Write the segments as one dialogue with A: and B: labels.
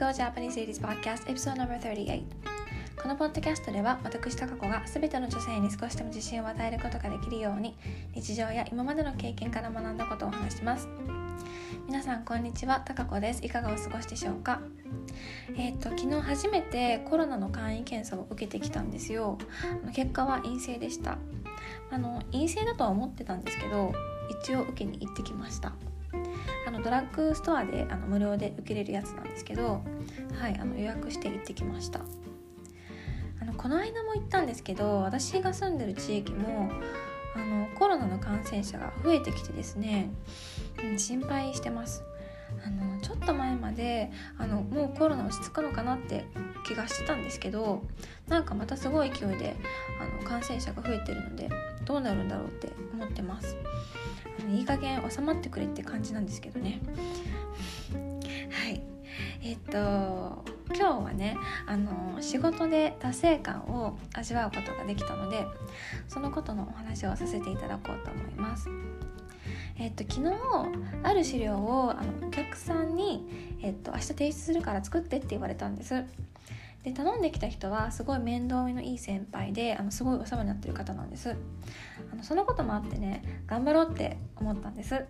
A: Go Japanese 80s Podcast Episode No.38 このポッドキャストでは私タカ子が全ての女性に少しでも自信を与えることができるように日常や今までの経験から学んだことを話します。皆さんこんにちはタカ子です。いかがお過ごしでしょうか？えっ、ー、と昨日初めてコロナの簡易検査を受けてきたんですよ。結果は陰性でした。あの陰性だとは思ってたんですけど一応受けに行ってきました。のドラッグストアであの無料で受けれるやつなんですけど、はい、あの予約して行ってきました。あのこの間も行ったんですけど私が住んでる地域もあのコロナの感染者が増えてきてですね、うん、心配してます。あのちょっと前まであのもうコロナ落ち着くのかなって気がしてたんですけどなんかまたすごい勢いであの感染者が増えてるのでどうなるんだろうって思ってます。いい加減収まってくれって感じなんですけどね。はい。えっと今日はねあの仕事で達成感を味わうことができたのでそのことのお話をさせていただこうと思います。えっと、昨日ある資料をあのお客さんに、えっと、明日提出するから作ってって言われたんです。で頼んできた人はすごい面倒見のいい先輩であのすごいお世話になってる方なんです。あのそのこともあってね頑張ろうって思ったんです。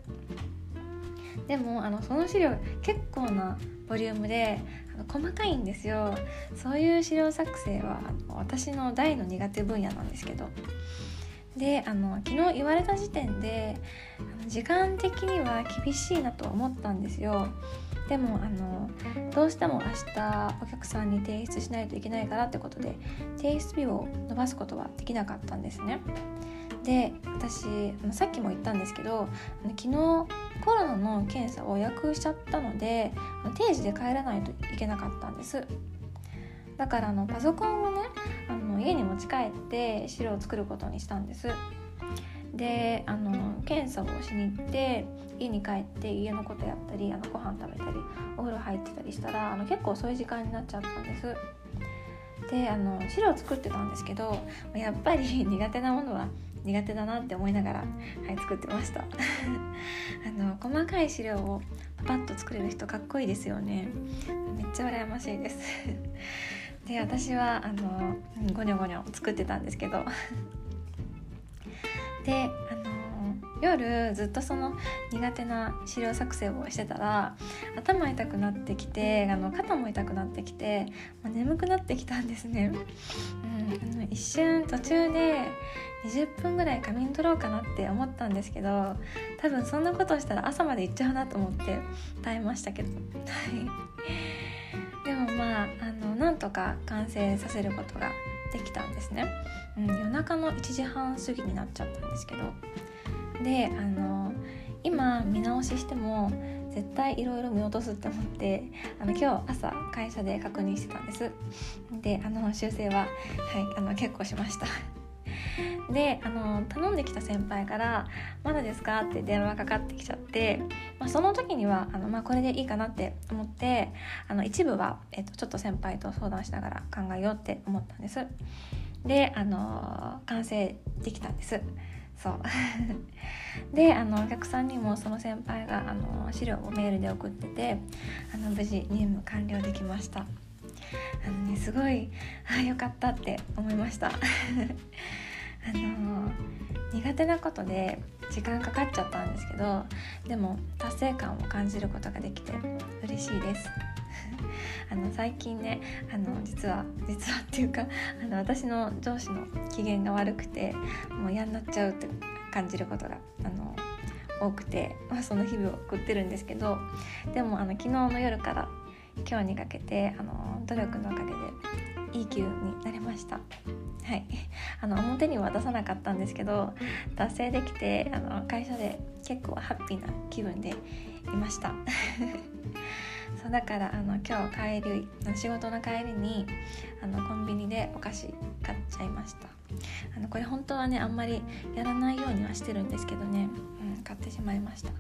A: でもあのその資料結構なボリュームであの細かいんですよ。そういう資料作成はあの私の大の苦手分野なんですけど。であの昨日言われた時点であの時間的には厳しいなと思ったんですよ。でもあのどうしても明日お客さんに提出しないといけないからってことで提出日を伸ばすことはできなかったんですね。で私さっきも言ったんですけど昨日コロナの検査を予約しちゃったので定時で帰らないといけなかったんです。だからあのパソコンをねあの家に持ち帰って資料を作ることにしたんです。であの検査をしに行って家に帰って家のことやったりあのご飯食べたりお風呂入ってたりしたらあの結構遅い時間になっちゃったんです。であの資料作ってたんですけどやっぱり 苦手なものは苦手だなって思いながら、はい、作ってました。あの細かい資料をパパッと作れる人かっこいいですよね。めっちゃ羨ましいです。で私はあのゴニョゴニョ作ってたんですけど。であの夜ずっとその苦手な資料作成をしてたら頭痛くなってきてあの肩も痛くなってきて、まあ、眠くなってきたんですね、うん、あの一瞬途中で20分ぐらい仮眠取ろうかなって思ったんですけど多分そんなことしたら朝まで行っちゃうなと思って耐えましたけど。はい。でもまああのなんとか完成させることができたんですね、うん、夜中の1時半過ぎになっちゃったんですけど。であの今見直ししても絶対いろいろ見落とすって思ってあの今日朝会社で確認してたんです。であの修正は、はい、あの結構しました。であの頼んできた先輩から「まだですか?」って電話かかってきちゃって、まあ、その時にはあの、まあ、これでいいかなって思ってあの一部は、えっと、ちょっと先輩と相談しながら考えようって思ったんです。であの完成できたんです。そう。であのお客さんにもその先輩があの資料をメールで送っててあの無事任務完了できました。あのねすごいあよかったって思いました。あの苦手なことで時間かかっちゃったんですけどでも達成感を感じることができて嬉しいです。あの最近ねあの実は実はっていうかあの私の上司の機嫌が悪くてもう嫌になっちゃうって感じることがあの多くて、まあ、その日々を送ってるんですけどでもあの昨日の夜から今日にかけてあの努力のおかげでいい気分になれました。はい。あの表には出さなかったんですけど達成できてあの会社で結構ハッピーな気分でいました。そうだからあの今日帰り仕事の帰りにあのコンビニでお菓子買っちゃいました。あのこれ本当はねあんまりやらないようにはしてるんですけどね、うん、買ってしまいました。あ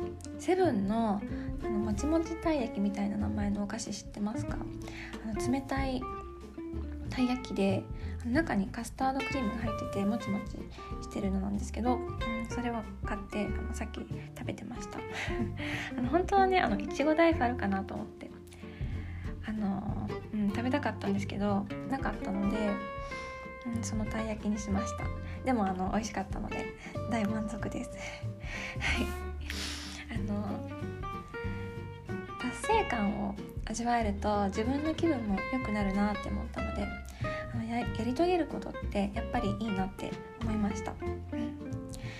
A: のセブンのあのもちもちたい焼きみたいな名前のお菓子知ってますか？冷たいたい焼きで中にカスタードクリームが入っててもちもちしてるのなんですけど、うん、それを買ってあのさっき食べてました。あの本当はねあのいちご大福あるかなと思って。あの、うん、食べたかったんですけどなかったので、うん、そのたい焼きにしました。でもあの美味しかったので大満足です。はい。あの達成感を味わえると自分の気分も良くなるなって思ったのであのやり遂げることってやっぱりいいなって思いました、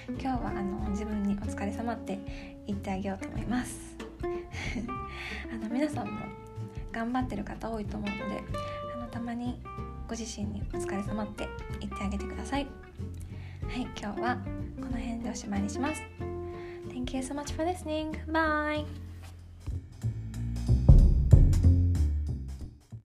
A: 今日はあの自分にお疲れ様って言ってあげようと思います あの皆さんも頑張ってる方多いと思うのであのたまにご自身にお疲れ様って言ってあげてくださいはい今日はこの辺でおしまいにします Thank you so much for listening. Bye!